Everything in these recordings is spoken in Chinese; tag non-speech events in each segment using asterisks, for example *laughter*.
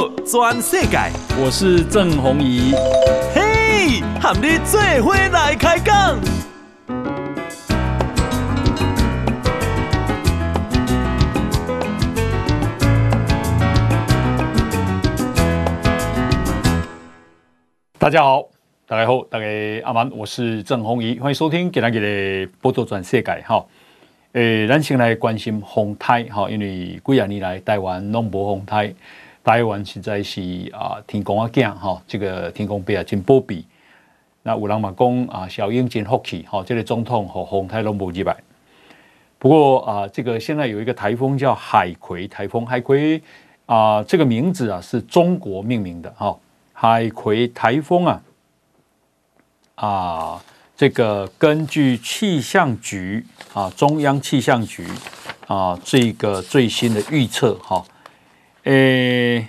报全世界，我是郑弘仪。嘿，和你做伙来开讲。大家好，大家好，大家阿曼，我是郑弘仪，欢迎收听今天的报道全世界哈。诶，咱先来关心风台哈，因为几廿年来台湾拢无风台，台湾实在是啊天公啊囝哈，这个天公伯啊真保庇。那有人嘛讲啊，小英真福气哈，这个总统和风台拢无入来。不过啊，这个现在有一个台风叫海葵台风，海葵啊这个名字啊是中国命名的哈，海葵台风啊啊。这个根据气象局啊，中央气象局啊，这个最新的预测哈，诶，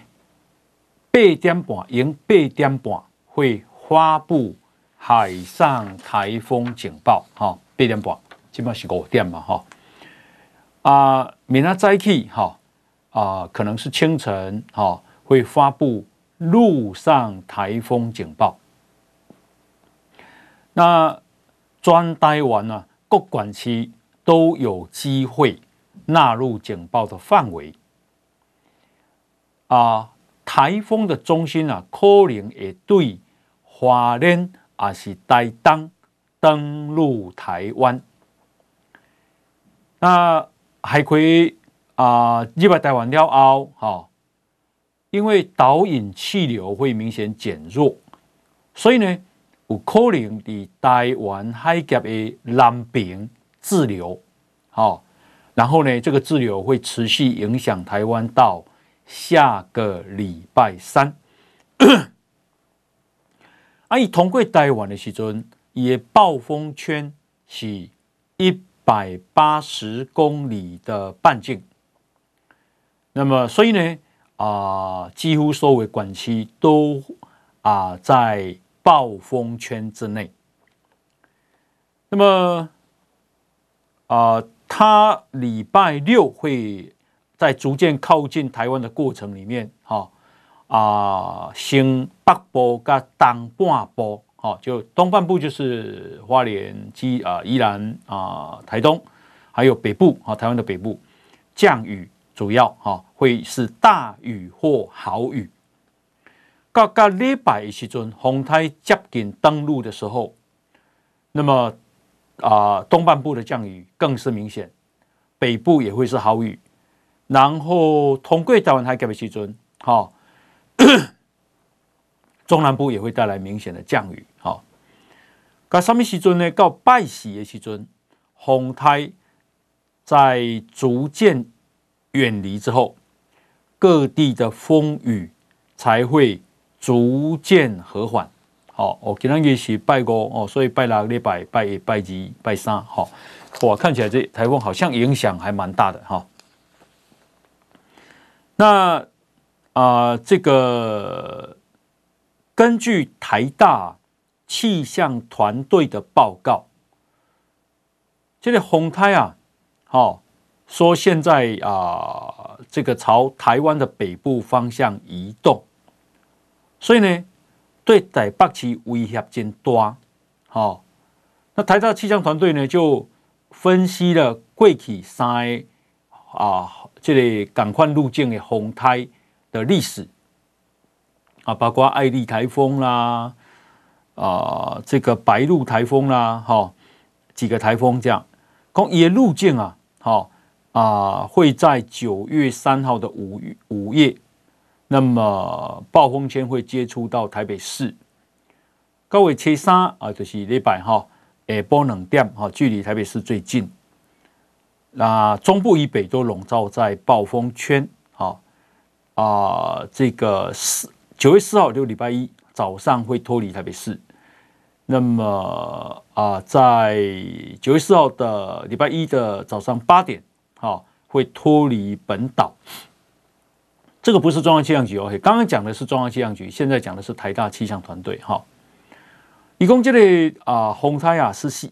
八点半，迎八点半会发布海上台风警报哈，八点半基本是五点嘛哈，啊，明天早起哈啊，可能是清晨哈，会发布陆上台风警报。那专台湾呢，各管区都有机会纳入警报的范围啊。台风的中心啊，可能会对华莲还是台东登陆台湾。那海葵啊，入来台湾了后，哈，因为导引气流会明显减弱，所以呢。有可能在台湾海峡的南边滞留，好，然后呢，这个滞留会持续影响台湾到下个礼拜三。*coughs* 啊，伊通过台湾的时阵，伊的暴风圈是一百八十公里的半径。那么，所以呢，啊、呃，几乎所有管区都啊、在。暴风圈之内，那么啊、呃，它礼拜六会在逐渐靠近台湾的过程里面，哈啊，先北部跟东半部，哈，就东半部就是花莲、基啊、宜兰啊、台东，还有北部啊，台湾的北部降雨主要哈会是大雨或豪雨。到个礼拜的时阵，风台接近登陆的时候，那么啊、东半部的降雨更是明显，北部也会是豪雨，然后通过台湾海峡的时阵，哈，*coughs* 中南部也会带来明显的降雨，哈。到什么时阵呢？到拜四的时阵，风台在逐渐远离之后，各地的风雨才会。逐渐和缓，好，我今天也是拜过哦，所以拜六礼拜拜一、拜二、拜三，好，哇，看起来这台风好像影响还蛮大的哈。那啊、呃，这个根据台大气象团队的报告，这个风台啊，好，说现在啊、呃，这个朝台湾的北部方向移动。所以呢，对台北市威胁真大。好，那台大气象团队呢就分析了过去三个啊，这个同款路径的风台的历史啊，包括爱丽台风啦，啊，这个白鹿台风啦，哈，几个台风这样，讲伊的路径啊，好啊，会在九月三号的午午夜。那么暴风圈会接触到台北市，高位切三啊，就是礼拜哈，下晡两点哈，距离台北市最近。那中部以北都笼罩在暴风圈，好啊，这个四九月四号就礼拜一早上会脱离台北市。那么啊，在九月四号的礼拜一的早上八点，好会脱离本岛。这个不是中央气象局哦，刚刚讲的是中央气象局，现在讲的是台大气象团队哈。一共这里啊，风台啊是西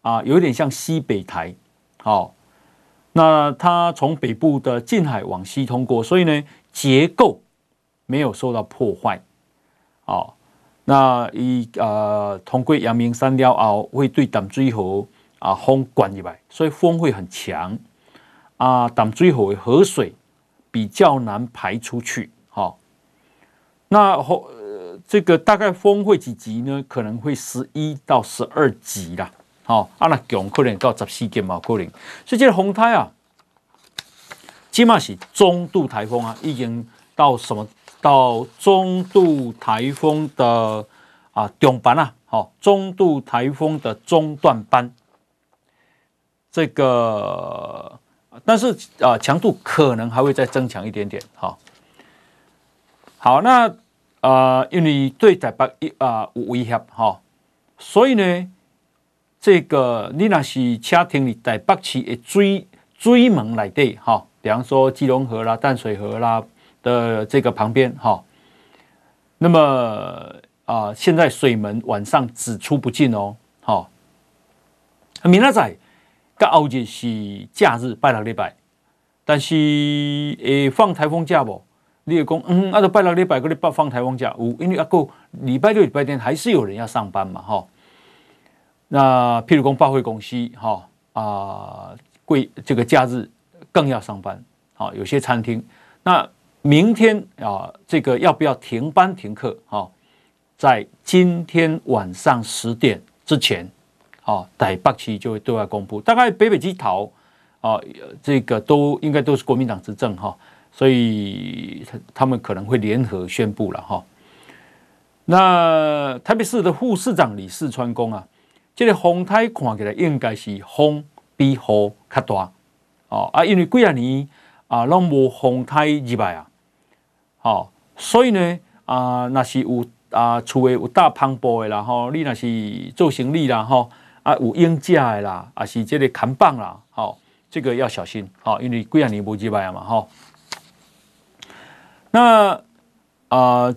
啊，有点像西北台，好，那它从北部的近海往西通过，所以呢结构没有受到破坏。哦，那以呃通过阳明山了后，会对淡水河啊风灌入来，所以风会很强啊。淡水河河水比较难排出去。好、哦，那后。呃这个大概风会几级呢？可能会十一到十二级啦。好、哦，啊那强可能到十四级嘛，可能。所以这个风台啊，起码是中度台风啊，已经到什么？到中度台风的啊中班啊，好、哦，中度台风的中段班。这个，但是啊，强度可能还会再增强一点点。好、哦，好，那。啊、呃，因为对台北一啊有威胁哈，所以呢，这个你若是车停在北市的水水门内底哈，比方说基隆河啦、淡水河啦的这个旁边哈，那么啊、现在水门晚上只出不进哦，哈。明仔载甲后日是假日拜六礼拜，但是会放台风假不？你也讲，嗯，啊，就拜六礼拜个礼拜放台风假，有，因为啊个礼拜六、礼拜天还是有人要上班嘛，哈。那譬如讲百货公司，哈啊，贵这个假日更要上班，好，有些餐厅。那明天啊，这个要不要停班停课？哈，在今天晚上十点之前，啊，台北市就会对外公布。大概北北基桃啊，这个都应该都是国民党执政，哈。所以他他们可能会联合宣布了哈。那台北市的副市长李四川公啊，这个风台看起来应该是风比雨较大哦啊，因为几啊年啊拢无风台入来啊，好，所以呢啊，那是有啊厝的有大篷布的啦吼，你那是做生意啦吼啊有鹰架的啦，啊是这个扛棒啦，好，这个要小心好，因为几啊年无入来啊嘛吼。那啊，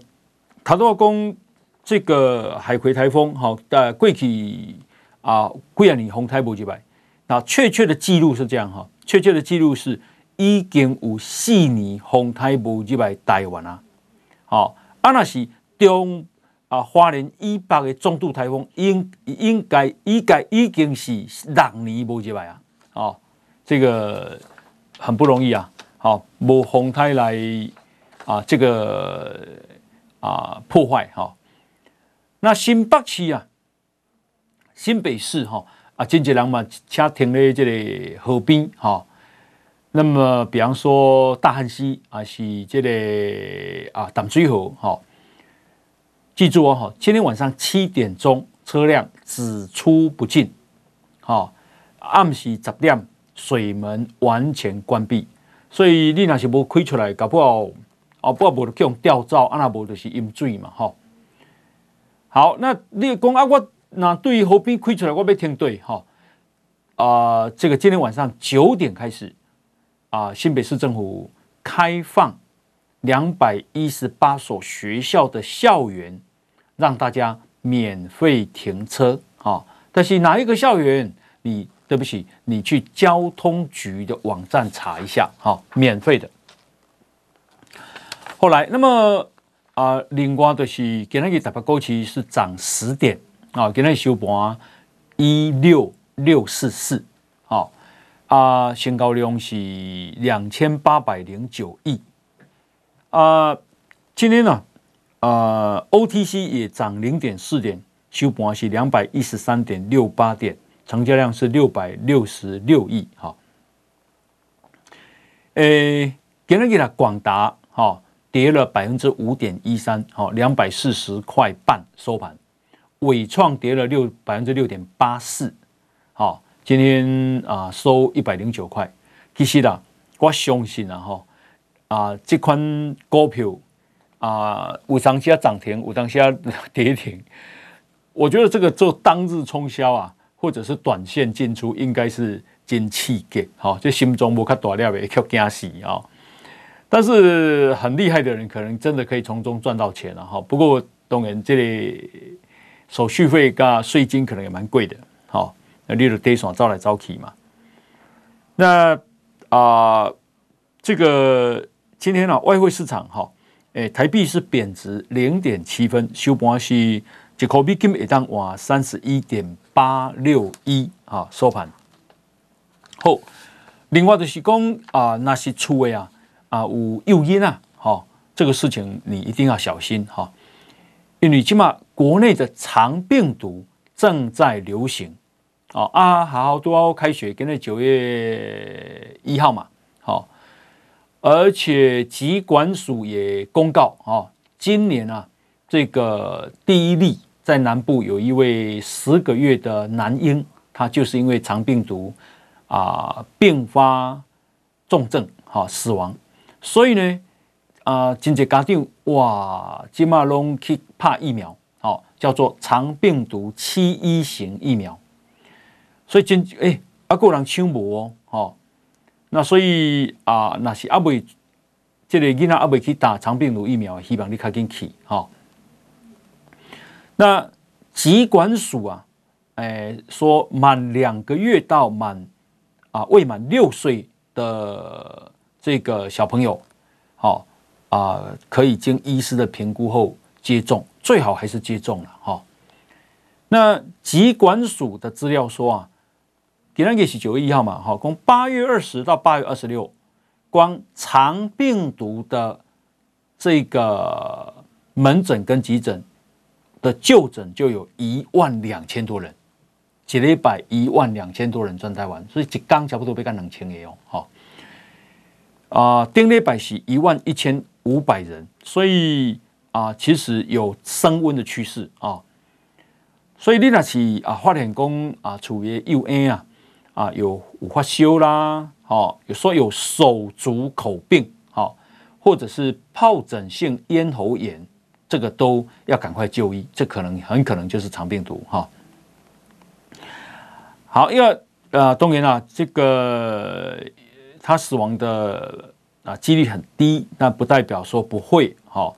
他都要讲这个海葵台风，好，在过去啊，几啊年风台无入来。那确切的记录是这样哈，确切的记录是已经有四年风台无入来台湾啊。好，啊那是中啊花莲以北的中度台风，应应该应该已经是六年无入来啊。哦，这个很不容易啊。好，无风台来。啊，这个啊破坏哈、哦，那新北市啊，新北市哈啊，经济人嘛，车停在这里河边哈、那么，比方说大汉溪啊，是这个啊淡水河哈、记住哦哈，今天晚上七点钟车辆只出不进，好、哦，暗时十点水门完全关闭，所以你若是无开出来，搞不好。哦，不无就叫吊照，啊那无就是淹水嘛，吼。好，那你讲啊，我那对于河边亏出来，我要听对，哈。啊，这个今天晚上九点开始，啊，新北市政府开放两百一十八所学校的校园，让大家免费停车，啊。但是哪一个校园？你对不起，你去交通局的网站查一下，哈，免费的。后来，那么啊、呃，另外就是今天台北股市是涨十点啊，今天收盘一六六四四，好啊，成交量是两千八百零九亿啊。今天呢，啊，OTC 也涨零点四点，收盘是两百一十三点六八点，成交量是六百六十六亿，好。诶，今天给他广达，哈。跌了百分之五点一三，好，两百四十块半收盘。纬创跌了六百分之六点八四，好，今天啊收一百零九块。其实啦，我相信啊，哈啊这款股票啊，有当下涨停，有当下跌停。我觉得这个做当日冲销啊，或者是短线进出，应该是真刺激，好，这心中无较大了，会较惊死啊。但是很厉害的人，可能真的可以从中赚到钱了哈。不过当然，这里手续费跟税金可能也蛮贵的。好，那例如得爽招来招去嘛。那啊、呃，这个今天呢、啊，外汇市场哈诶，台币是贬值零点七分，收盘是一块美金一当哇三十一点八六一啊，收盘。好，另外就是讲啊，那些出位啊啊有诱因啊，哈，这个事情你一定要小心哈，因为起码国内的长病毒正在流行，哦啊，好都要开学，今天九月一号嘛，好。而且疾管署也公告哦，今年啊，这个第一例在南部有一位十个月的男婴，他就是因为肠病毒啊并发重症哈死亡，所以呢啊，真济家长哇，今嘛拢去打疫苗，好叫做肠病毒七一型疫苗，所以真哎，啊个人抢无哦，好。那所以啊，那是阿未，这个囡仔阿未去打肠病毒疫苗，希望你赶紧去哈。那疾管署啊，诶、欸，说满两个月到满啊未满六岁的这个小朋友，好啊，可以经医师的评估后接种，最好还是接种了哈。那疾管署的资料说啊。今天是九月一号嘛，好，从八月二十到八月二十六，光肠病毒的这个门诊跟急诊的就诊就有一万两千多人，几了一百一万两千多人转台湾，所以一刚差不多被干两千个哦，好，啊，丁礼拜是一万一千五百人，所以啊，其实有升温的趋势啊，所以你那是啊，发现讲啊，处于幼婴啊。啊，有有发烧啦，好，有说有手足口病，好，或者是疱疹性咽喉炎，这个都要赶快就医，这可能很可能就是肠病毒，哈。好，因为呃，当然啊，这个他死亡的啊几率很低，那不代表说不会，哈，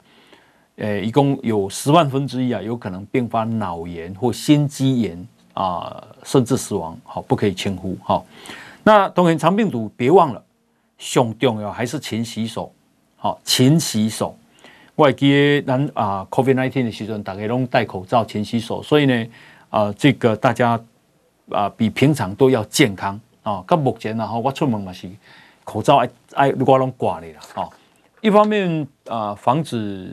呃，一共有十万分之一啊，有可能并发脑炎或心肌炎。啊，甚至死亡，好，不可以轻忽，好。那当然，肠病毒别忘了，最重要还是勤洗手，好，勤洗手。我记得咱啊，COVID-19 的时阵，大家拢戴口罩、勤洗手，所以呢，啊，这个大家啊，比平常都要健康啊。到目前呢，哈，我出门嘛是口罩爱爱我拢挂的啦，啊。一方面啊，防止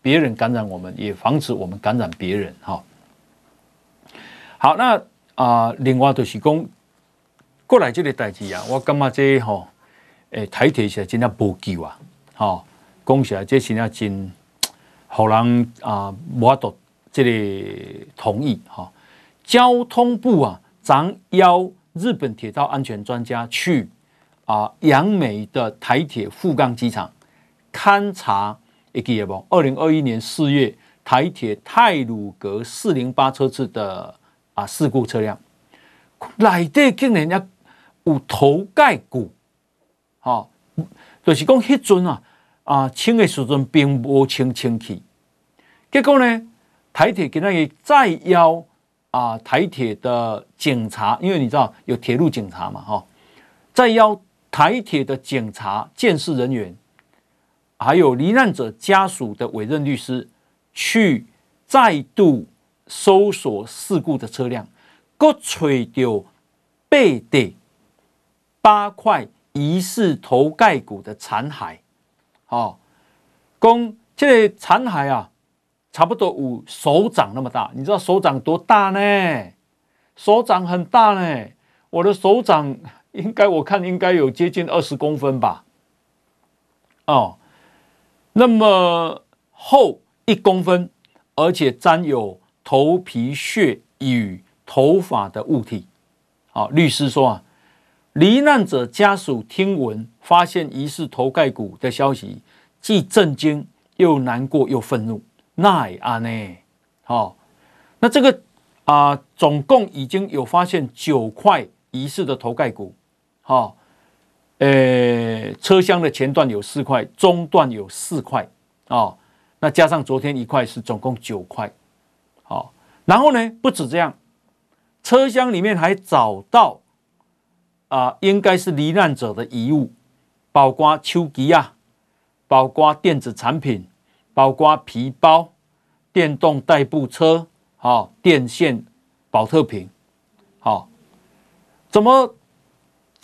别人感染我们，也防止我们感染别人，哈。好，那啊、呃，另外就是讲过来这个代志啊，我感觉这吼、个，诶、台铁是真正无救啊，吼、哦，讲起来这是真真，让人啊无法度这个同意哈、交通部啊，咱邀日本铁道安全专家去啊杨梅的台铁富冈机场勘察，会记得不？二零二一年四月台铁泰鲁阁四零八车次的。啊！事故车辆内底竟然也有头盖骨，哈，就是讲迄阵啊啊清的时阵并无清清气，结果呢，台铁给那个再邀啊台铁的警察，因为你知道有铁路警察嘛，哈，再邀台铁的警察、鉴识人员，还有罹难者家属的委任律师去再度。搜索事故的车辆，各垂掉背地八块疑似头盖骨的残骸。哦，公这个残骸啊，差不多有手掌那么大。你知道手掌多大呢？手掌很大呢。我的手掌应该，我看应该有接近二十公分吧。哦，那么厚一公分，而且沾有。头皮屑与头发的物体，好，律师说啊，罹难者家属听闻发现疑似头盖骨的消息，既震惊又难过又愤怒。那啊呢，好，那这个啊，总共已经有发现九块疑似的头盖骨，好，呃，车厢的前段有四块，中段有四块，啊，那加上昨天一块是总共九块。好，然后呢，不止这样，车厢里面还找到啊、应该是罹难者的遗物，包括手机啊、包括电子产品，包括皮包、电动代步车，好，电线、宝特瓶，好，怎么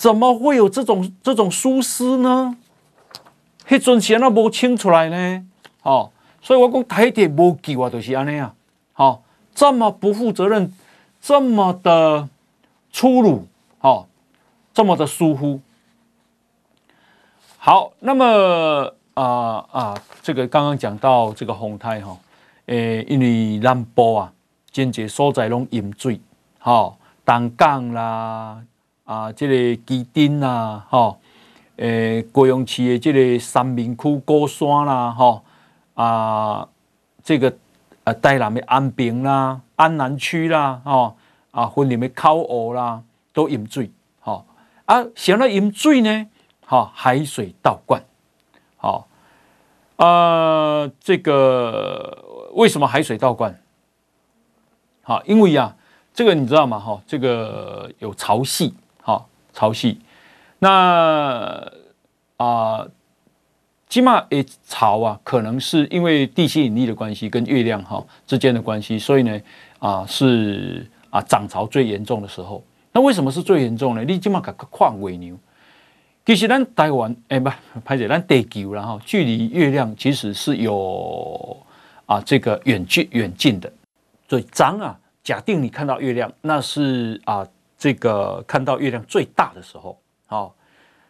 怎么会有这种这种疏失呢？迄阵时那无清出来呢？好，所以我讲台铁无救啊，就是安尼啊，好，这么不负责任，这么的粗鲁，好，这么的疏忽。好，那么啊啊，这个刚刚讲到这个洪台哈，诶，因为南部啊，真济所在拢淹水，哈，东港啦，啊，这个基丁啦，哈，诶，高雄市的这个三民区高山啦，哈，啊，这个呃，台南的安平啦、安南区啦，哈，啊，云林的口湖啦，都淹水，哈，啊，想到淹水呢？好，海水倒灌，好，呃，这个为什么海水倒灌？好，因为啊，这个你知道吗？哈，这个有潮汐，潮汐，那啊，起码诶，潮啊，可能是因为地心引力的关系跟月亮哈之间的关系，所以呢，啊，是啊，涨潮最严重的时候。那为什么是最严重呢？你起码搞个矿尾牛。其实咱台湾，诶，不，拍者咱地球，然后距离月亮其实是有啊这个远距远近的。所以，张啊，假定你看到月亮，那是啊这个看到月亮最大的时候，好，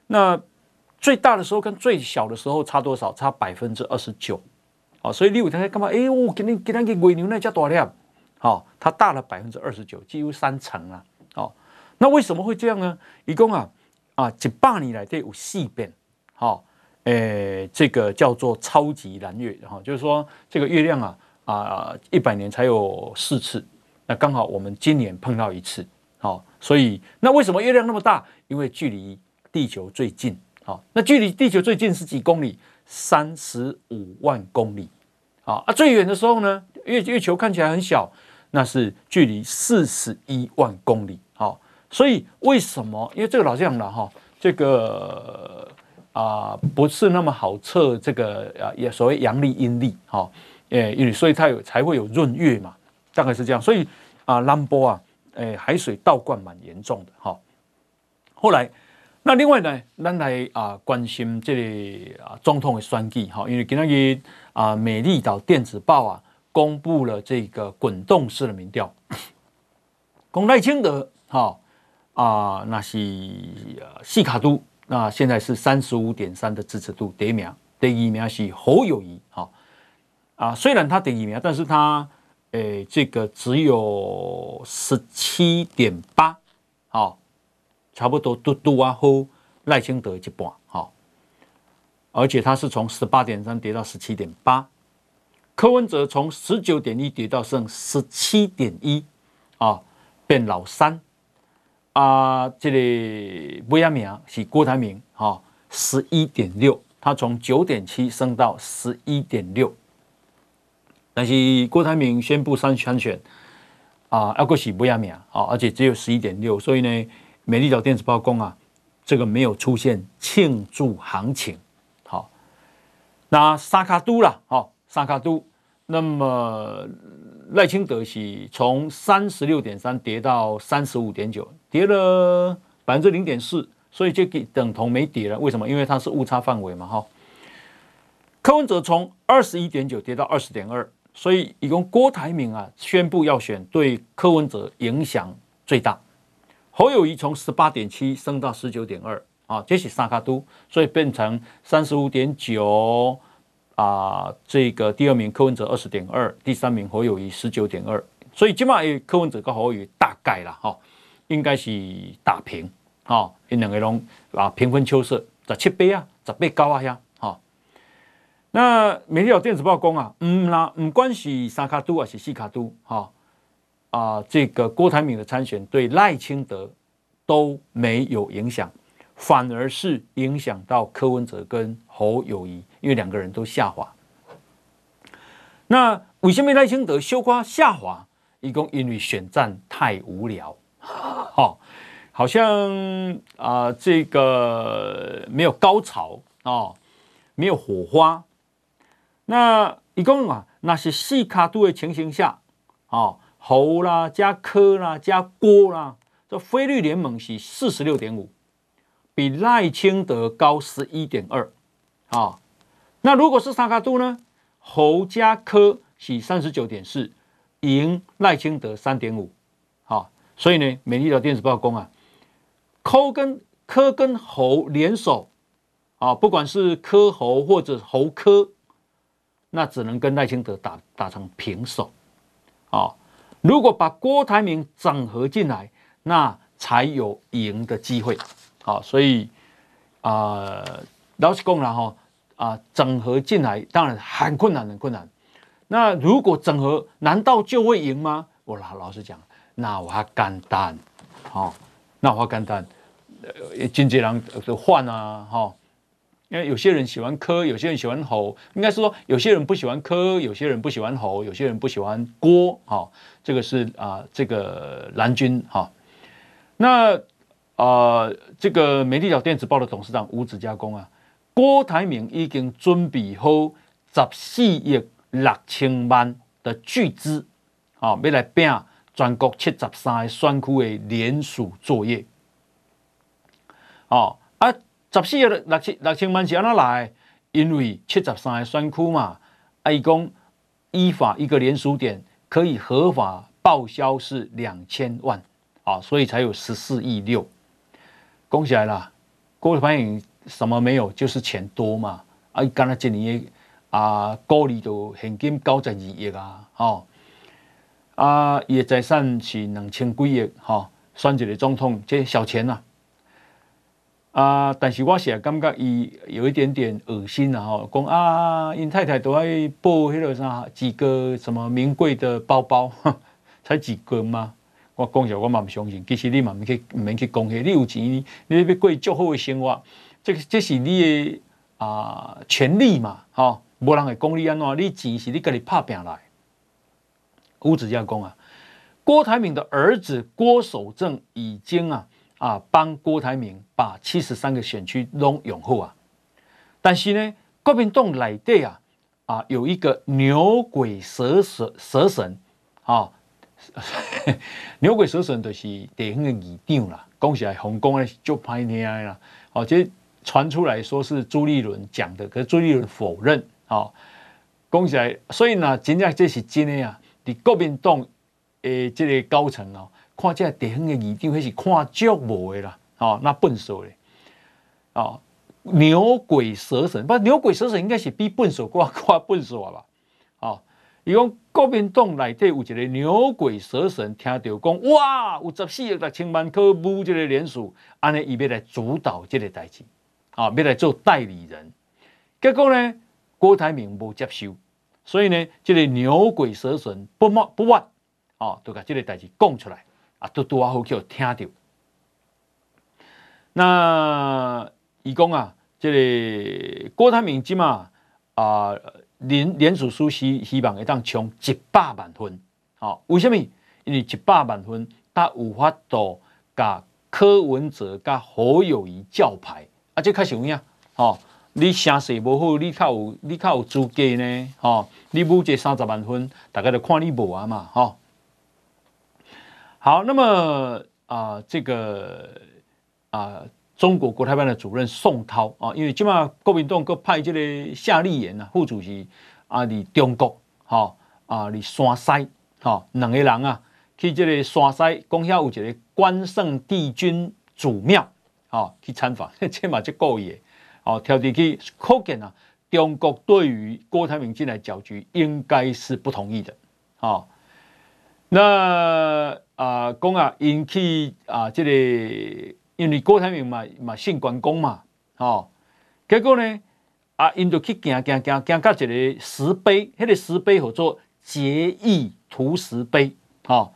那最大的时候跟最小的时候差多少？差百分之二十九，好，所以你有在干嘛？哎，我给你给他给尾牛那叫多亮，好，它大了百分之二十九，几乎三成啊，好，那为什么会这样呢？一共啊。啊，一百年来都有四遍，好，诶，这个叫做超级蓝月，哈，就是说这个月亮啊，啊，一百年才有四次，那刚好我们今年碰到一次，好，所以那为什么月亮那么大？因为距离地球最近，好，那距离地球最近是几公里？三十五万公里，啊，啊，最远的时候呢，月月球看起来很小，那是距离四十一万公里，好。所以为什么？因为这个老这样了哈，这个啊、不是那么好测这个啊也所谓阳历阴历哈，诶，因为所以它有才会有闰月嘛，大概是这样。所以啊，南部啊，诶，海水倒灌蛮严重的哈。后来那另外呢，咱来啊关心这个啊总统的选举哈，因为今天啊美丽岛电子报啊公布了这个滚动式的民调，公赖清德哈。啊，那是细卡都，那现在是三十五点三的支持度，第一名，第二名是侯友谊，哈啊，虽然他第一名，但是他诶、这个只有十七点八，好，差不多嘟嘟啊，后赖清德一半，好，而且他是从十八点三跌到十七点八，柯文哲从十九点一跌到剩十七点一，啊，变老三。啊，这个尾名是郭台铭，哈，十一点六，他从九点七升到十一点六，但是郭台铭宣布参参选，啊，要过是尾名啊，而且只有十一点六，所以呢，美丽岛电子报公啊，这个没有出现庆祝行情，好，那萨卡都了，好，三脚督，那么。赖清德是从三十六点三跌到三十五点九，跌了百分之零点四，所以就给等同没跌了。为什么？因为它是误差范围嘛，哈。柯文哲从二十一点九跌到二十点二，所以一共郭台铭啊宣布要选，对柯文哲影响最大。侯友谊从十八点七升到十九点二，啊，这是萨卡都，所以变成三十五点九。啊，这个第二名柯文哲二十点二，第三名侯友谊十九点二，所以起码柯文哲跟侯友谊大概了哈，应该是打平啊，因两个人啊平分秋色，十七倍啊，十杯高啊呀。那美丽岛电子报公啊，嗯啦，唔管是三卡都还是四卡都哈啊，这个郭台铭的参选对赖清德都没有影响。反而是影响到柯文哲跟侯友宜，因为两个人都下滑。那为什么赖清德修瓜下滑？一共因为选战太无聊，好，好像啊、呃、这个没有高潮哦。没有火花。那一共啊，那是四卡度的情形下，哦，猴啦加柯啦加郭啦，这菲律联盟是四十六点五，比赖清德高十一点二，啊，那如果是三卡度呢？猴加柯是三十九点四，赢赖清德三点五，好，所以呢，美丽岛电子报公啊，柯跟柯跟猴联手，啊，不管是柯猴或者猴柯，那只能跟赖清德打打成平手，啊，如果把郭台铭整合进来，那才有赢的机会，好，所以啊，老实讲了哈。啊，整合进来当然很困难，很困难。那如果整合，难道就会赢吗？我老老实讲，那我还简单，好、哦，那我还简单。呃，经纪人的换啊，哈、哦，因为有些人喜欢柯，有些人喜欢侯，应该是说有些人不喜欢柯，有些人不喜欢侯，有些人不喜欢郭，哈、哦，这个是啊、呃，这个蓝军哈、哦。那啊、呃，这个美丽岛电子报的董事长吴子嘉公啊。郭台铭已经准备好十四亿六千万的巨资，啊，要来拼全国七十三个选区的联署作业。哦，啊，十四亿六千六千万是安怎来？因为七十三个选区嘛，啊，伊讲依法一个连署点可以合法报销是两千万，啊，所以才有十四亿六。恭喜来了，郭台铭。什么没有，就是钱多嘛！啊，伊干了一年啊，高利都现金九十二亿啊，吼啊，伊的财产是两千几亿，吼，选一个总统，这小钱呐！啊，但是我是也感觉伊有一点点恶心啊，吼，讲啊，因太太都爱报迄个啥几个什么名贵的包包，*laughs* 才几个吗？我讲实话，我嘛不相信。其实你嘛唔去唔免去讲迄，你有钱，你要过足好的生活。这这是你的啊权利嘛，吼，无人会讲你安怎，你钱是你家己拍拼来。吴子嘉讲啊，郭台铭的儿子郭守正已经啊啊帮郭台铭把七十三个选区拢拥护啊，但是呢，国民党内底啊啊有一个牛鬼蛇神蛇神啊，*laughs* 牛鬼蛇神就是地方的议长啦，讲起来红光咧就歹听啦，哦，这。传出来说是朱立伦讲的，可是朱立伦否认。好，讲起来，所以呢，真正这是真的啊！你国民党诶，这个高层哦，看这地方的议长，还是看足无的啦。哦，那笨手嘞，哦，牛鬼蛇神，不，牛鬼蛇神应该是比笨手挂挂笨手吧？哦，伊讲国民党内底有一个牛鬼蛇神，听到讲哇，有十四亿六千万可募这个联署，安尼伊要来主导这个代志。啊，要来做代理人，结果呢，郭台铭无接受，所以呢，这个牛鬼蛇神不冒不忘，啊，都把这个代志讲出来，啊，都多好叫听到。那伊讲啊，即个郭台铭即嘛啊，联联署书希希望会当冲一百万份，啊，为什么？因为一百万分，他有法度甲柯文哲甲侯友谊叫牌。啊，这较实有影，吼！你声势无好，你较有你较有资格呢，吼！你募这三十万分，大家就看你无啊嘛，吼！好，那么啊、这个啊、中国国台办的主任宋涛啊，因为今嘛国民党搁派这个夏立言啊，副主席啊，伫中国，吼啊，伫山西，吼两个人啊，去这个山西，讲遐有一个关圣帝君祖庙。哦，去参访，*laughs* 这嘛就够也。哦，挑地去可见啊，中国对于郭台铭进来搅局，应该是不同意的。哦，那啊，讲啊，引起啊，这个因为郭台铭嘛嘛姓关公嘛，哦，结果呢，啊，因就去行行行行到一个石碑，那个石碑叫做结义图石碑，哦，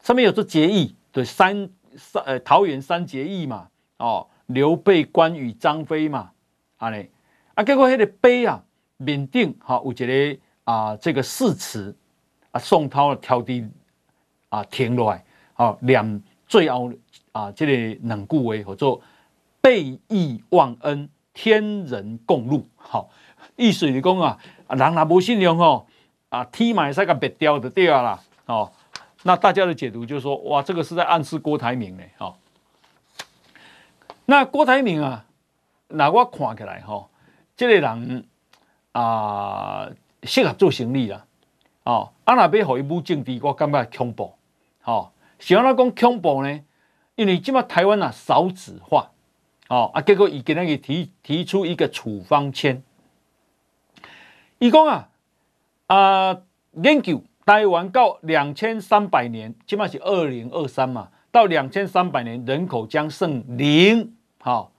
上面有做结义，对，三三呃桃园三结义嘛。哦，刘备、关羽、张飞嘛，安尼啊，结果迄个碑啊，面顶哈有一个啊，这个誓词啊，宋涛挑的啊停落来，哦，念最后啊，这个两句话叫做背义忘恩，天人共怒。好，意思是讲啊，人若无信用吼，啊，天嘛会使甲灭掉就对啊啦。哦，那大家的解读就是说，哇，这个是在暗示郭台铭呢。哦，那郭台铭啊，那我看起来哈，这个人啊，适合做生意啦。哦，啊，若要互伊武政治，我感觉恐怖。哦，是安怎讲恐怖呢？因为即马台湾啊少子化，哦啊，结果伊今日提提出一个处方签，伊讲啊啊研究台湾到两千三百年，即马是二零二三嘛，到两千三百年人口将剩零，好、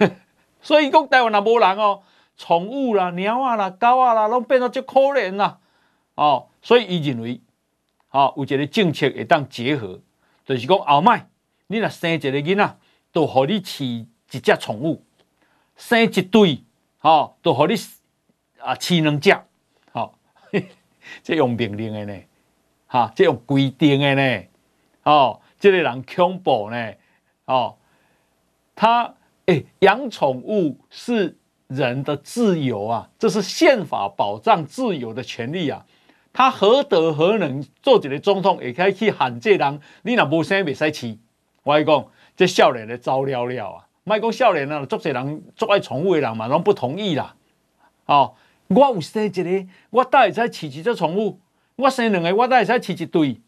哦，*laughs* 所以讲台湾也无人哦，宠物啦、鸟啊啦、狗啊啦，拢变得足可怜啦，哦，所以伊认为，好、哦、有一个政策会当结合，就是讲后卖。你若生一个囡仔，都互你饲一只宠物；生一对，吼，都互你啊饲两只。吼，*laughs* 这用命令的呢，哈，这用规定的呢，哦，这个人恐怖呢，哦，他诶，养宠物是人的自由啊，这是宪法保障自由的权利啊，他何德何能做一个总统，会可以去限制人？你若无生，袂使饲。我跟你讲，这少年的糟了了啊！莫讲少年啊，足侪人足爱宠物的人嘛，拢不同意啦。哦，我有生一个，我倒会使饲一只宠物；我生两个，我倒会使饲一对。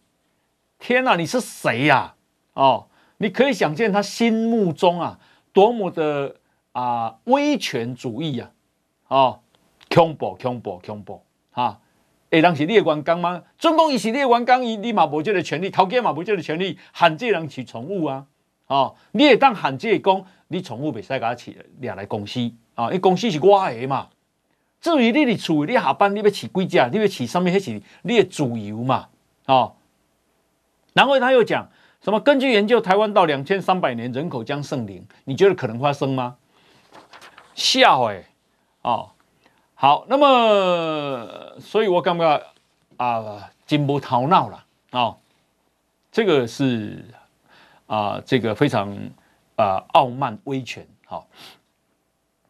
天哪，你是谁呀？哦，你可以想见他心目中啊，多么的啊威权主义啊！哦，恐怖恐怖恐怖哈！诶，人是你的员工吗？总共伊是你的员工，伊你嘛无即个权利，头家嘛无即个权利，限制人饲宠物啊！哦，你会当限制讲，你宠物袂使甲饲，掠来公司啊！因公司是我的嘛。至于你伫厝，你下班你要饲几只，你要饲什么？迄是你的自由嘛！哦，然后他又讲什么？根据研究，台湾到两千三百年人口将剩零，你觉得可能发生吗？笑诶、哦。好，那么，所以我感觉啊，真无头脑了啊、哦，这个是啊，这个非常啊傲慢威权。好、哦，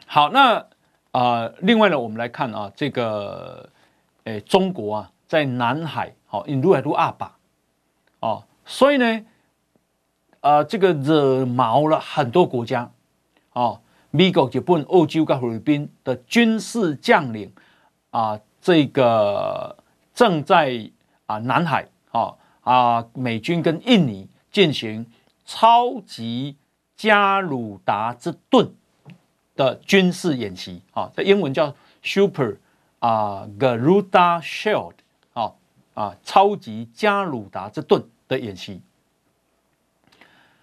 好，那啊，另外呢，我们来看啊，这个诶，中国啊，在南海好，引入来都阿爸哦，所以呢，啊，这个惹毛了很多国家哦。美国、日本、欧洲。跟菲律宾的军事将领啊，这个正在啊南海啊啊美军跟印尼进行超级加鲁达之盾的军事演习啊，这英文叫 Super 啊 Garuda Shield 啊啊超级加鲁达之盾的演习，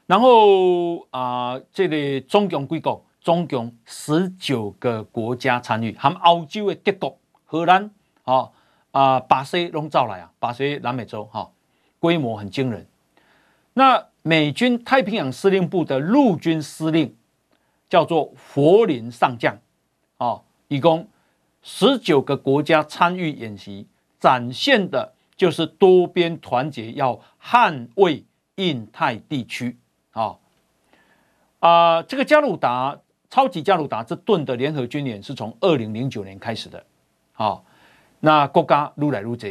然后啊这里总共几个？总共十九个国家参与，含欧洲的德国、荷兰，啊啊，巴西拢走来啊，巴西南美洲哈、哦，规模很惊人。那美军太平洋司令部的陆军司令叫做佛林上将，啊，一共十九个国家参与演习，展现的就是多边团结，要捍卫印太地区啊啊，这个加鲁达。超级加鲁达这盾的联合军演是从二零零九年开始的，好，那国家愈来愈多，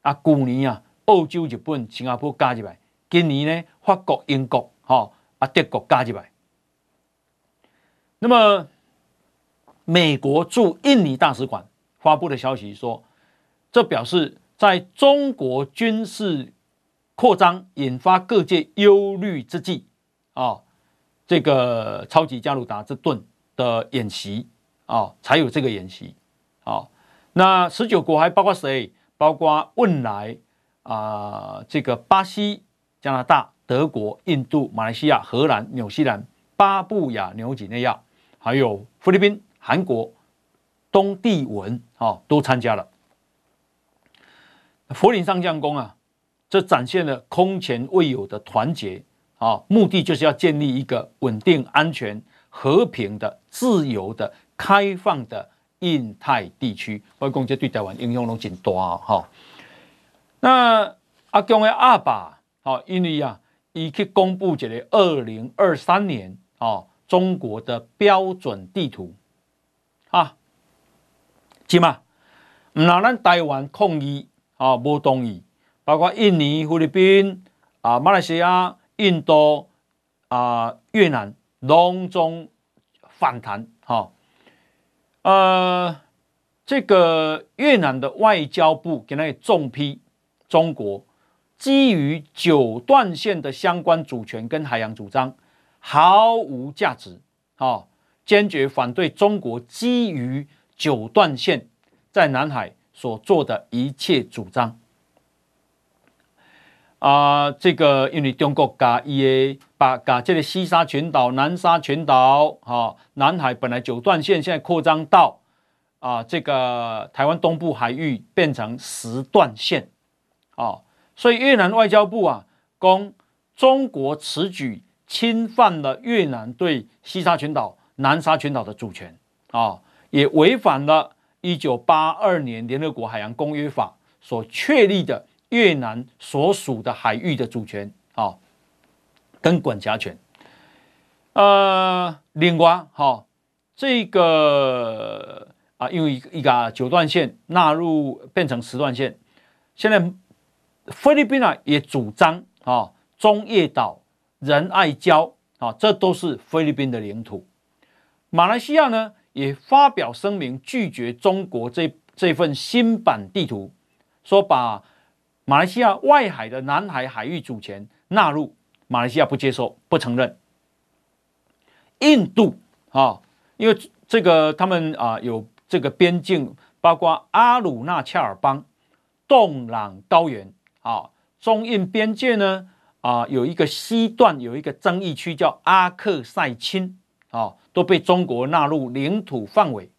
啊，去年啊，澳洲、日本、新加坡加入来，今年呢，法国、英国，哈，啊，德国加入来。那么，美国驻印尼大使馆发布的消息说，这表示在中国军事扩张引发各界忧虑之际，啊。这个超级加鲁达之盾的演习啊，才有这个演习啊。那十九国还包括谁？包括汶莱啊，这个巴西、加拿大、德国、印度、马来西亚、荷兰、纽西兰、巴布亚纽几内亚，还有菲律宾、韩国、东帝汶啊，都参加了。佛林上将功啊，这展现了空前未有的团结。啊，目的就是要建立一个稳定、安全、和平的、自由的、开放的印太地区。我讲这对台湾影响都真大哈。那阿公的阿爸，好，因为啊，伊去公布这个二零二三年啊中国的标准地图啊，起码那咱台湾抗议啊，不同意，包括印尼、菲律宾啊、马来西亚、印度啊、越南，隆中反弹哈，呃，这个越南的外交部给那里重批中国。基于九段线的相关主权跟海洋主张毫无价值，啊，坚决反对中国基于九段线在南海所做的一切主张。啊，这个因为中国把伊把把这个西沙群岛、南沙群岛，哈，南海本来九段线现在扩张到啊，这个台湾东部海域变成十段线，啊。所以越南外交部啊，讲中国此举侵犯了越南对西沙群岛、南沙群岛的主权啊，也违反了1982年联合国海洋公约法所确立的越南所属的海域的主权啊，跟管辖权。呃，另外哈，这个啊，因为一个九段线纳入变成十段线，现在。菲律宾啊也主张啊，中业岛、仁爱礁啊，这都是菲律宾的领土。马来西亚呢也发表声明，拒绝中国这这份新版地图，说把马来西亚外海的南海海域主权纳入，马来西亚不接受，不承认。印度啊，因为这个他们啊有这个边境，包括阿鲁纳恰尔邦、洞朗高原。啊，中印边界呢，啊，有一个西段有一个争议区叫阿克赛钦，啊，都被中国纳入领土范围，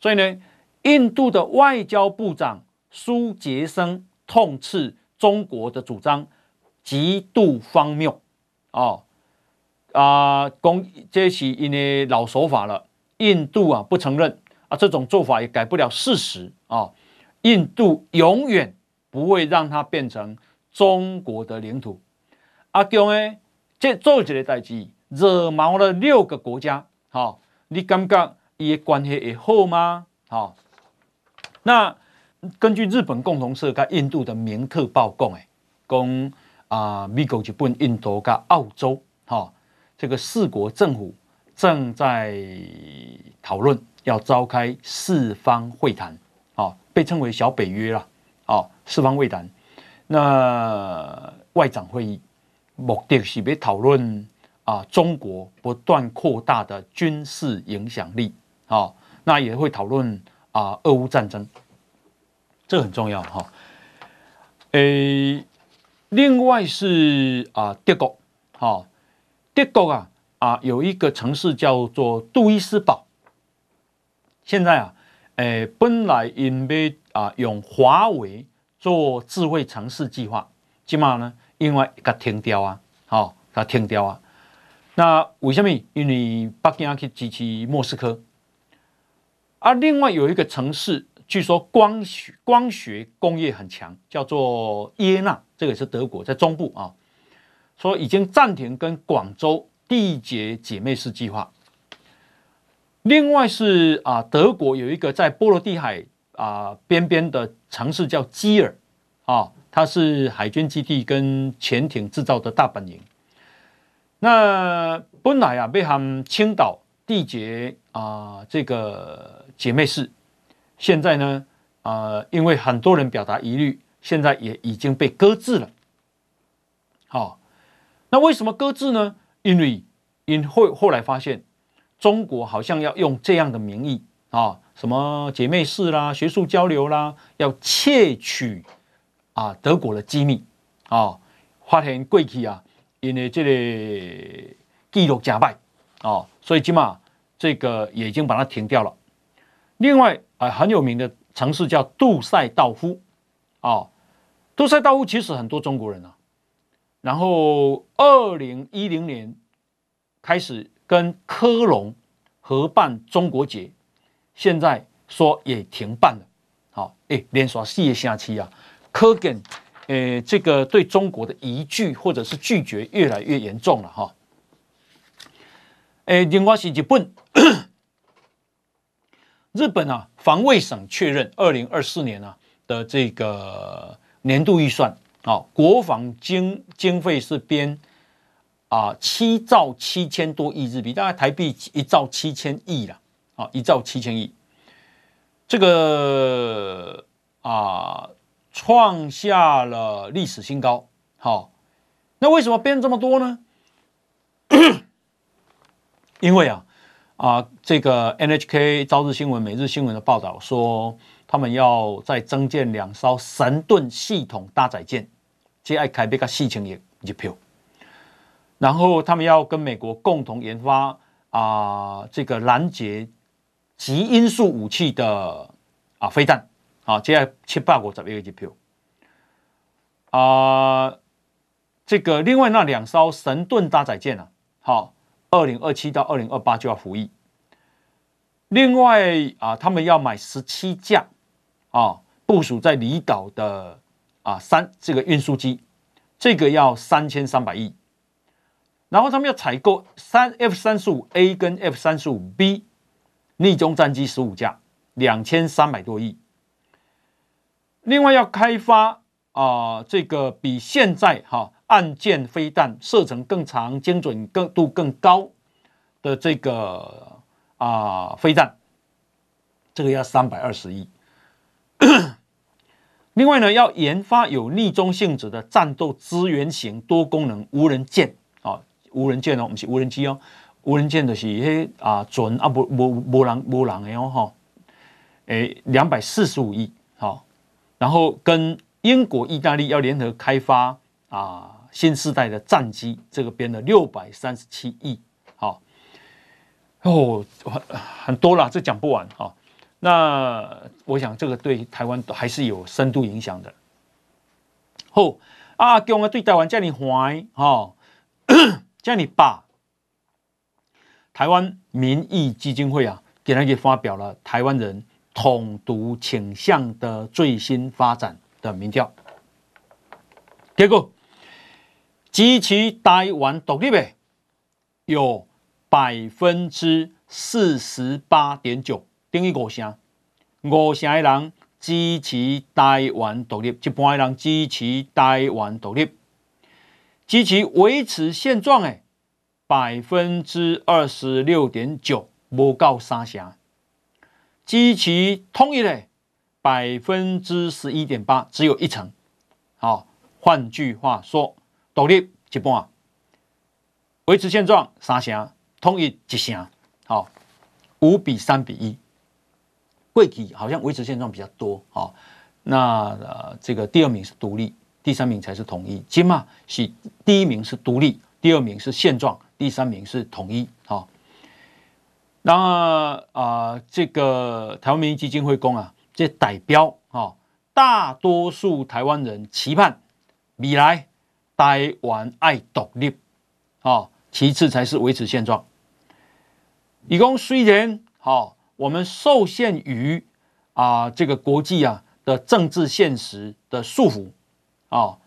所以呢，印度的外交部长苏杰生痛斥中国的主张极度荒谬，啊啊，公这是因为老手法了，印度啊不承认啊，这种做法也改不了事实啊，印度永远。不会让它变成中国的领土。阿强呢，这做这个代志，惹毛了六个国家。好，你感觉伊的关系会好吗？好，那根据日本共同社跟印度的明特报讲，哎，讲啊，美国、日本、印度跟澳洲，哈，这个四国政府正在讨论要召开四方会谈，啊，被称为小北约啦。哦，四方会谈，那外长会议目的是要讨论啊，中国不断扩大的军事影响力啊、那也会讨论啊，俄乌战争，这很重要哈。诶、另外是啊，德国，哈、德国啊啊，有一个城市叫做杜伊斯堡，现在啊，诶，本来因为啊，用华为做智慧城市计划，起码呢，因为给停掉啊，好，它停掉啊。那为什么？因为北京去支持莫斯科。而另外有一个城市，据说光学光学工业很强，叫做耶纳，这个是德国在中部啊，说已经暂停跟广州缔结姐妹市计划。另外是啊，德国有一个在波罗的海。啊，边边的城市叫基尔，啊，它是海军基地跟潜艇制造的大本营。那本来啊，被他们青岛缔结啊，这个姐妹市，现在呢，啊，因为很多人表达疑虑，现在也已经被搁置了。好，那为什么搁置呢？因为因后后来发现，中国好像要用这样的名义啊。什么姐妹市啦、学术交流啦，要窃取啊德国的机密啊，发现过去啊，因为这个记录假败啊，所以起码这个也已经把它停掉了。另外啊，很有名的城市叫杜塞道夫啊，杜塞道夫其实很多中国人啊，然后二零一零年开始跟科隆合办中国节。现在说也停办了，好，哎，连续四个星期啊，可见，诶，这个对中国的疑惧或者是拒绝越来越严重了哈。另外是日本，日本啊，防卫省确认二零二四年啊的这个年度预算啊，国防经经费是编啊七兆七千多亿日币，大概台币一兆七千亿了啊，一兆七千亿，这个啊创下了历史新高。好，那为什么编这么多呢？*coughs* 因为啊啊，这个 NHK、朝日新闻、每日新闻的报道说，他们要再增建两艘神盾系统搭载舰，接爱开辟个四千亿日票，然后他们要跟美国共同研发啊这个拦截极音速武器的啊飞弹，啊，接爱七八五十亿个日票，啊，这个另外那两艘神盾搭载舰啊，好。二零二七到二零二八就要服役。另外啊，他们要买十七架啊，部署在离岛的啊三这个运输机，这个要三千三百亿。然后他们要采购三 F 三十五 A 跟 F 三十五 B 逆中战机十五架，两千三百多亿。另外要开发啊，这个比现在哈。岸舰飞弹射程更长、精准更度更高的这个啊飞弹，这个要三百二十亿。*coughs* 另外呢，要研发有逆中性质的战斗支援型多功能无人舰啊，无人舰哦，不是无人机哦，无人舰的是迄啊准啊无无无人无人的哦哈，诶两百四十五亿好，然后跟英国、意大利要联合开发啊。新世代的战机，这个编了六百三十七亿，好哦，很很多了，这讲不完哈。那我想这个对台湾还是有深度影响的。好啊，给我们对台湾这里坏哈，*coughs* 这里把台湾民意基金会啊，给他给发表了台湾人统独倾向的最新发展的民调，结果。支持台湾独立的有百分之四十八点九，等于五成，五成的人支持台湾独立，一半的人支持台湾独立，支持维持现状的百分之二十六点九，不到三成，支持统一的百分之十一点八，只有一成。好，换句话说。独立一半，维持现状三成，统一一成，好，五比三比一。贵体好像维持现状比较多，好，那呃这个第二名是独立，第三名才是统一。起码是第一名是独立，第二名是现状，第三名是统一，好。那啊、呃、这个台湾民意基金会公啊，这代表啊大多数台湾人期盼未来。台湾爱独立，啊，其次才是维持现状。以供虽然好，我们受限于啊这个国际啊的政治现实的束缚，啊，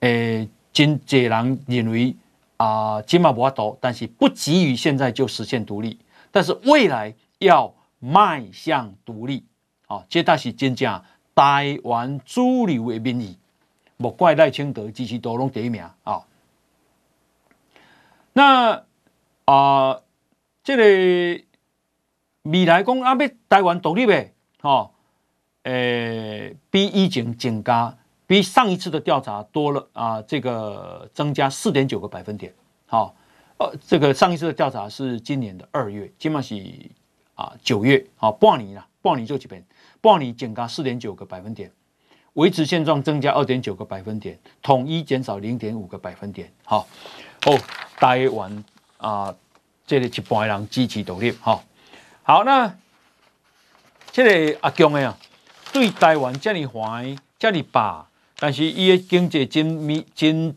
诶，真济人认为啊，今嘛无法度，但是不急于现在就实现独立，但是未来要迈向独立，啊，这才是真正台湾主流的民意。莫怪赖清德支持度拢第一名啊、那啊、这个未来讲啊，要台湾独立的，哈，诶，比以前增加，比上一次的调查多了啊、这个增加四点九个百分点，好，呃，这个上一次的调查是今年的二月，今嘛是啊九月，好，半年啦，半年就几遍，半年增加四点九个百分点。维持现状增加二点九个百分点，统一减少零点五个百分点。好，哦，台湾啊，这里一半人支持独立。好，好，那这个阿强的啊，对台湾这里坏，这里霸，但是伊的经济真咪真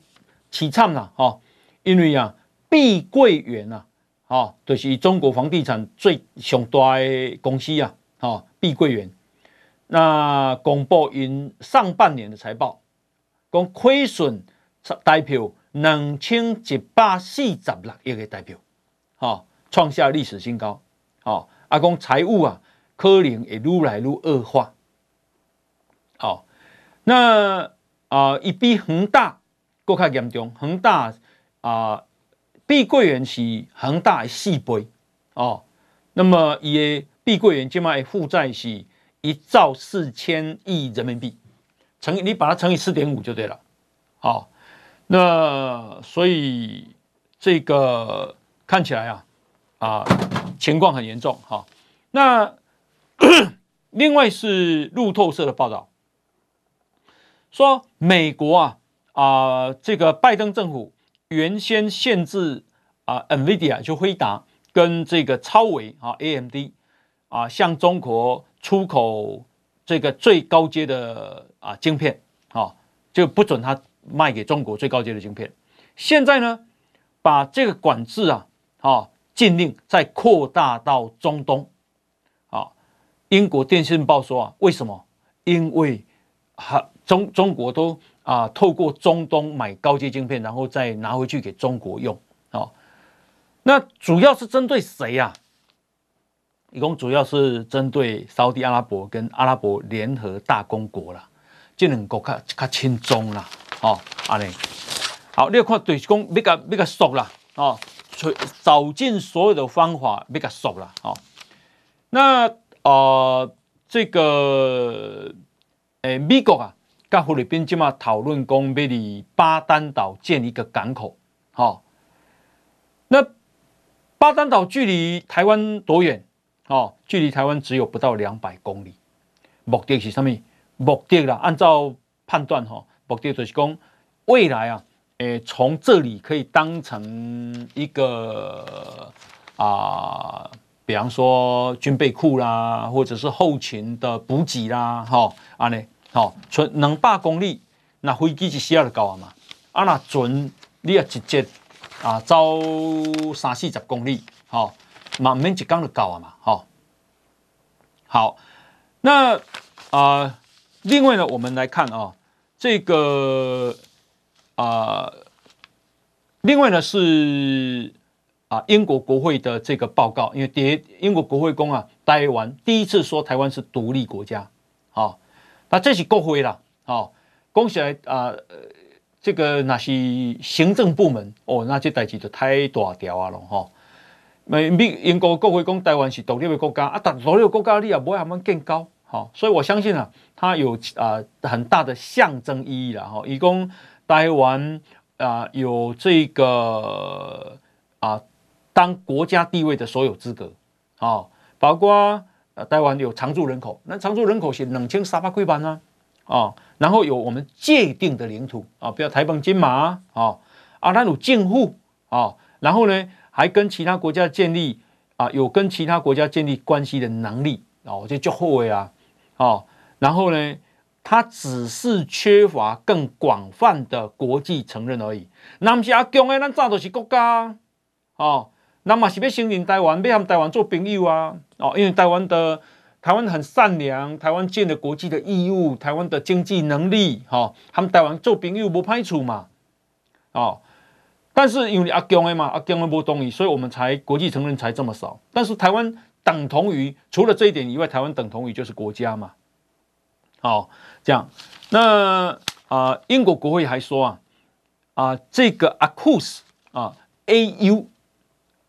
凄惨啦。哈，因为啊，碧桂园啊，哈，就是中国房地产最上大的公司啊，哈，碧桂园。那公布因上半年的财报，讲亏损代表两千一百四十六亿的代表，哈，创下历史新高。哦，阿讲财务啊，可能会愈来愈恶化。哦，那啊，一、呃、比恒大更较严重。恒大啊、碧桂园是恒大的四倍哦。那么伊的碧桂园即卖负债是一兆四千亿人民币，乘以你把它乘以四点五就对了。好、那所以这个看起来啊啊。情况很严重哈，那 *clears throat* 另外是路透社的报道说，美国啊啊、这个拜登政府原先限制啊，NVIDIA 就辉达跟这个超微啊，AMD 啊，向中国出口这个最高阶的啊晶片啊，就不准他卖给中国最高阶的晶片。现在呢，把这个管制啊，啊。禁令再扩大到中东，啊，英国电信报说啊，为什么？因为哈中中国都啊透过中东买高阶晶片，然后再拿回去给中国用，啊，那主要是针对谁呀？一共主要是针对沙特阿拉伯跟阿拉伯联合大公国啦，这两个较较轻松啦，哦，安尼，好，你要看对是讲比较比较熟啦，哦。找尽所有的方法，比较熟啦，哦。那呃，这个诶，美国啊，跟菲律宾今嘛讨论讲，要在巴丹岛建一个港口。好，那巴丹岛距离台湾多远？哦，距离台湾只有不到两百公里。目的是什么？目的啦，按照判断哈，目的就是讲未来啊。诶，从这里可以当成一个啊，比方说军备库啦，或者是后勤的补给啦，哈，安尼，好，从两百公里，那飞机就需要就够了嘛，啊，那船你要直接啊，走三四十公里，好，满免一缸就够了嘛，好，好，那啊，另外呢，我们来看啊，这个。啊、呃，另外呢是啊，英国国会的这个报告，因为第英国国会公啊，台湾第一次说台湾是独立国家，好、哦，那这是国会啦，好、哦，恭喜来啊，这个那是行政部门哦，那这代志就太大条啊了哈，美英国国会公台湾是独立的国家啊，但独立的国家你也不会他们更高，好、所以我相信啊，它有啊很大的象征意义了哈，以、哦、供。台湾啊，有这个啊，当国家地位的所有资格啊，包括呃，台湾有常住人口，那常住人口是两千三百几万啊，啊，然后有我们界定的领土啊，比如台湾金马啊，啊，那有政府啊，然后呢，还跟其他国家建立啊，有跟其他国家建立关系的能力啊，我觉得就后卫啊，哦，然后呢。他只是缺乏更广泛的国际承认而已。那不是阿强诶，咱早就是国家哦。那么是要承认台湾，要和台湾做朋友啊。哦，因为台湾的台湾很善良，台湾尽了国际的义务，台湾的经济能力，哈、哦，他们台湾做朋友不排除嘛。哦，但是因为阿强诶嘛，阿强诶不同意，所以我们才国际承认才这么少。但是台湾等同于除了这一点以外，台湾等同于就是国家嘛。好，这样，那啊、呃，英国国会还说啊，啊，这个 AUKUS 啊，A U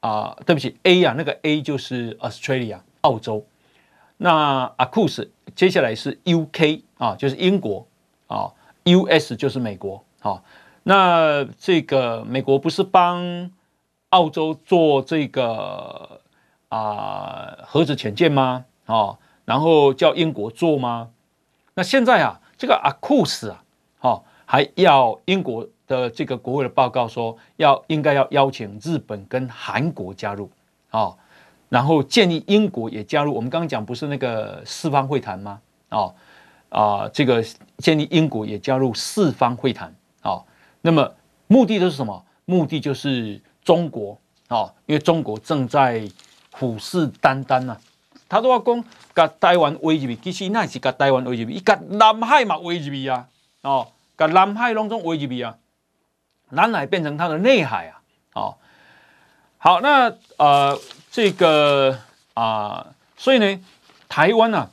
啊，对不起，A 啊，那个 A 就是 Australia 澳洲，那 AUKUS 接下来是 U K 啊，就是英国啊，U S 就是美国，啊，那这个美国不是帮澳洲做这个啊核子潜舰吗？啊，然后叫英国做吗？那现在啊，这个阿库斯啊，好，还要英国的这个国会的报告说，要应该要邀请日本跟韩国加入，哦，然后建议英国也加入。我们刚刚讲不是那个四方会谈吗？哦，啊，这个建议英国也加入四方会谈，哦，那么目的都是什么？目的就是中国，哦，因为中国正在虎视眈眈呐。他都要讲，甲台湾围入去，其实那是甲台湾围入去，伊甲南海嘛围入去啊，哦，甲南海拢总围入去啊，南海变成它的内海啊，哦，好，那呃，这个啊、呃，所以呢，台湾啊，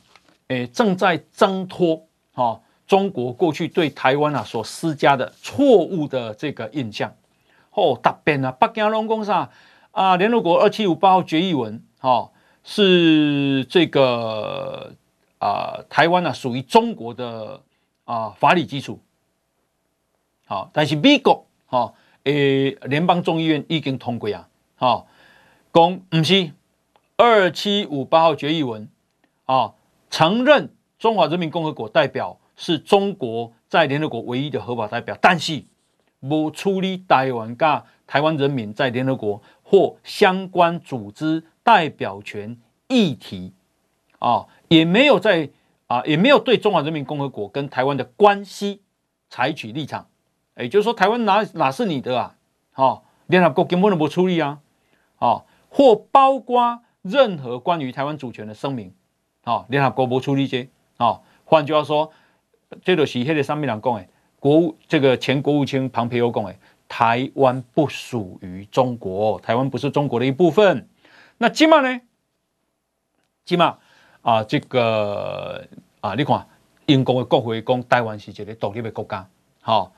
诶，正在挣脱哈中国过去对台湾啊所施加的错误的这个印象。哦，答辩啊，北京龙宫上啊，联合国二七五八号决议文，哈、哦，是这个啊、呃，台湾啊属于中国的啊、呃、法理基础。好，但是美国哈诶，联邦众议院已经通过啊，好，讲不是二七五八号决议文啊，承认中华人民共和国代表是中国在联合国唯一的合法代表，但是不处理台湾噶台湾人民在联合国或相关组织代表权议题啊，也没有在啊，也没有对中华人民共和国跟台湾的关系采取立场。也就是说，台湾哪哪是你的啊？好，联合国根本都不处理啊！好，或包括任何关于台湾主权的声明，好，联合国不处理这。好，换句话说，这个是迄个上面人讲的，国务这个前国务卿庞培欧讲的，台湾不属于中国，台湾不是中国的一部分。那起码呢？起码啊，这个啊，你看英国的国会讲台湾是一个独立的国家，好。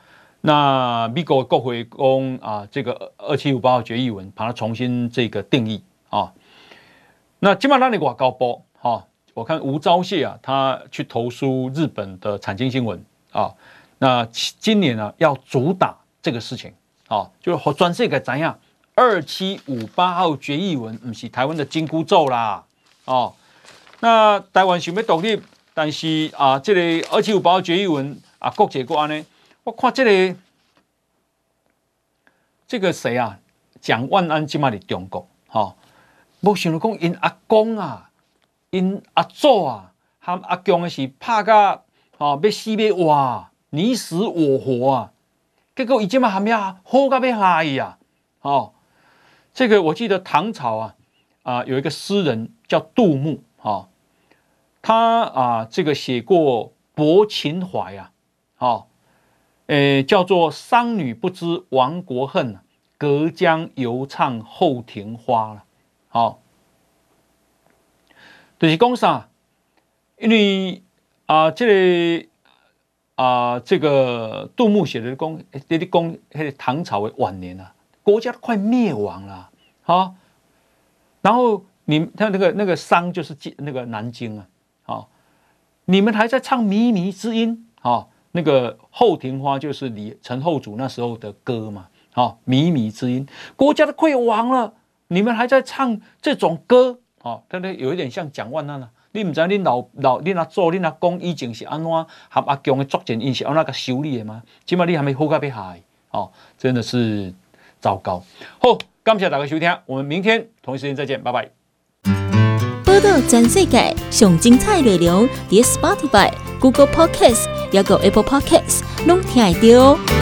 那美国国会公啊，这个二七五八号决议文，把它重新这个定义啊。那基本上那个高波哈，我看吴钊燮啊，他去投书日本的产经新闻啊。那今年呢，要主打这个事情啊，就是全世界怎样？二七五八号决议文不是台湾的紧箍咒啦哦。那台湾想要独立，但是啊，这个二七五八号决议文啊，国际国安呢？我看这个这个谁啊？蒋万安今嘛在中国，哈，没想到讲因阿公啊，因阿祖啊，和阿公的是拍个，哦，要死要活，你死我活啊！结果伊即嘛还没啊，好个要害呀，哦，这个我记得唐朝啊，啊有一个诗人叫杜牧，哈，他啊这个写过《泊秦淮》啊，好。诶，叫做商女不知亡国恨，隔江犹唱后庭花了。好，就是讲啥？因为啊，这个啊，这个杜牧写的讲，这里讲那个唐朝的晚年啊，国家都快灭亡了。好，然后你看那个那个商就是那个南京啊。好，你们还在唱靡靡之音。好。那个后庭花就是李陈后主那时候的歌嘛，好，靡靡之音，国家都快亡了，你们还在唱这种歌，哦，他那有一点像蒋万安啊，你唔知你老老你那做你那公以前是安怎和阿强的作战因是安那个修理的吗？起码你还没好到被害，哦，真的是糟糕。好，感谢大家收听，我们明天同一时间再见，拜拜。报道全世界上精彩内容，点 Spotify、Google Podcasts。要个 Apple Podcast，拢听得到。